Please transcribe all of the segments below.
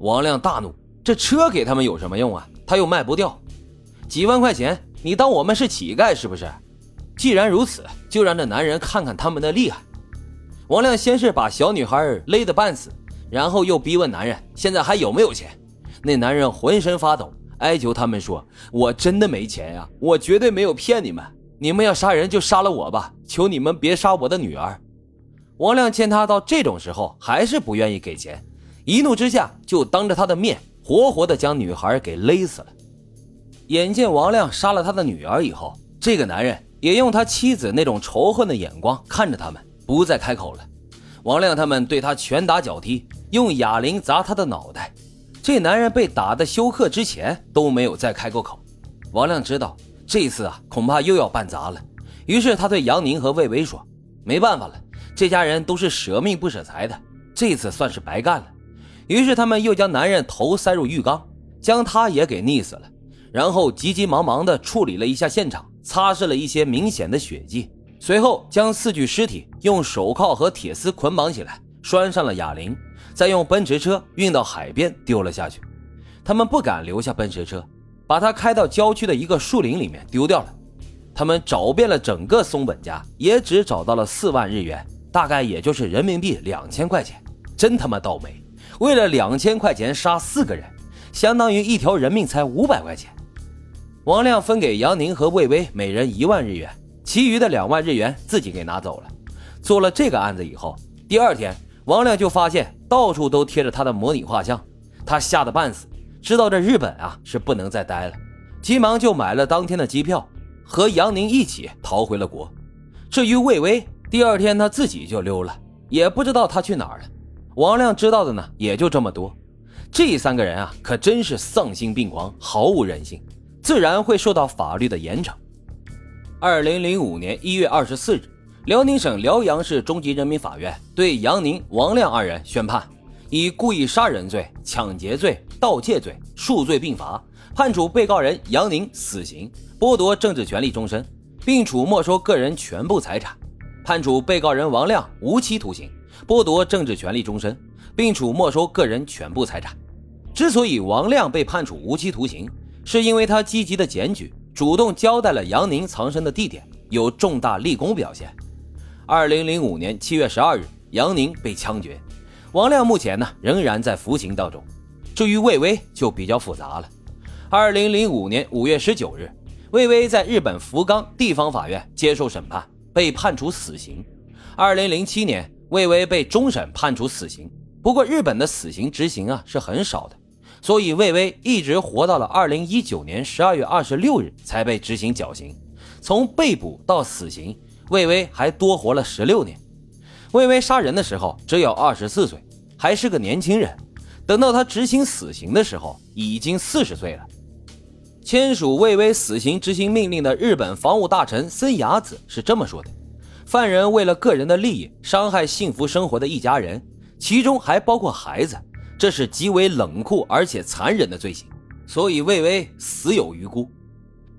王亮大怒，这车给他们有什么用啊？他又卖不掉，几万块钱，你当我们是乞丐是不是？既然如此，就让这男人看看他们的厉害。王亮先是把小女孩勒得半死，然后又逼问男人现在还有没有钱。那男人浑身发抖，哀求他们说：“我真的没钱呀，我绝对没有骗你们。你们要杀人就杀了我吧，求你们别杀我的女儿。”王亮见他到这种时候还是不愿意给钱，一怒之下就当着他的面活活的将女孩给勒死了。眼见王亮杀了他的女儿以后，这个男人也用他妻子那种仇恨的眼光看着他们，不再开口了。王亮他们对他拳打脚踢，用哑铃砸他的脑袋。这男人被打的休克之前都没有再开过口。王亮知道这次啊恐怕又要办砸了，于是他对杨宁和魏巍说：“没办法了。”这家人都是舍命不舍财的，这次算是白干了。于是他们又将男人头塞入浴缸，将他也给溺死了，然后急急忙忙地处理了一下现场，擦拭了一些明显的血迹，随后将四具尸体用手铐和铁丝捆绑起来，拴上了哑铃，再用奔驰车运到海边丢了下去。他们不敢留下奔驰车，把它开到郊区的一个树林里面丢掉了。他们找遍了整个松本家，也只找到了四万日元。大概也就是人民币两千块钱，真他妈倒霉！为了两千块钱杀四个人，相当于一条人命才五百块钱。王亮分给杨宁和魏巍每人一万日元，其余的两万日元自己给拿走了。做了这个案子以后，第二天王亮就发现到处都贴着他的模拟画像，他吓得半死，知道这日本啊是不能再待了，急忙就买了当天的机票，和杨宁一起逃回了国。至于魏巍，第二天他自己就溜了，也不知道他去哪儿了。王亮知道的呢，也就这么多。这三个人啊，可真是丧心病狂，毫无人性，自然会受到法律的严惩。二零零五年一月二十四日，辽宁省辽阳市中级人民法院对杨宁、王亮二人宣判，以故意杀人罪、抢劫罪、盗窃罪数罪并罚，判处被告人杨宁死刑，剥夺政治权利终身，并处没收个人全部财产。判处被告人王亮无期徒刑，剥夺政治权利终身，并处没收个人全部财产。之所以王亮被判处无期徒刑，是因为他积极的检举，主动交代了杨宁藏身的地点，有重大立功表现。二零零五年七月十二日，杨宁被枪决，王亮目前呢仍然在服刑当中。至于魏巍就比较复杂了。二零零五年五月十九日，魏巍在日本福冈地方法院接受审判。被判处死刑。二零零七年，魏巍被终审判处死刑。不过，日本的死刑执行啊是很少的，所以魏巍一直活到了二零一九年十二月二十六日才被执行绞刑。从被捕到死刑，魏巍还多活了十六年。魏巍杀人的时候只有二十四岁，还是个年轻人。等到他执行死刑的时候，已经四十岁了。签署魏巍死刑执行命令的日本防务大臣森雅子是这么说的：“犯人为了个人的利益伤害幸福生活的一家人，其中还包括孩子，这是极为冷酷而且残忍的罪行，所以魏巍死有余辜。”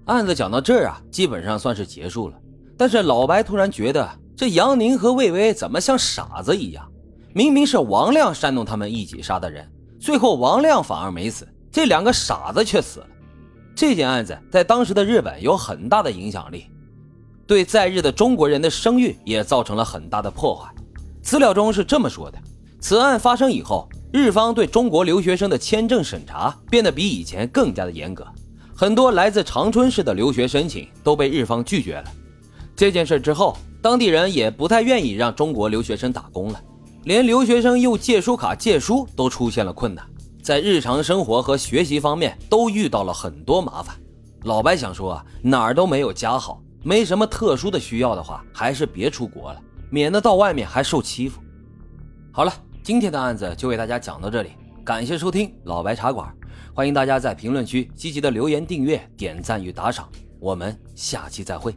案子讲到这儿啊，基本上算是结束了。但是老白突然觉得，这杨宁和魏巍怎么像傻子一样？明明是王亮煽动他们一起杀的人，最后王亮反而没死，这两个傻子却死了。这件案子在当时的日本有很大的影响力，对在日的中国人的声誉也造成了很大的破坏。资料中是这么说的：此案发生以后，日方对中国留学生的签证审查变得比以前更加的严格，很多来自长春市的留学申请都被日方拒绝了。这件事之后，当地人也不太愿意让中国留学生打工了，连留学生用借书卡借书都出现了困难。在日常生活和学习方面都遇到了很多麻烦。老白想说啊，哪儿都没有家好，没什么特殊的需要的话，还是别出国了，免得到外面还受欺负。好了，今天的案子就为大家讲到这里，感谢收听老白茶馆，欢迎大家在评论区积极的留言、订阅、点赞与打赏，我们下期再会。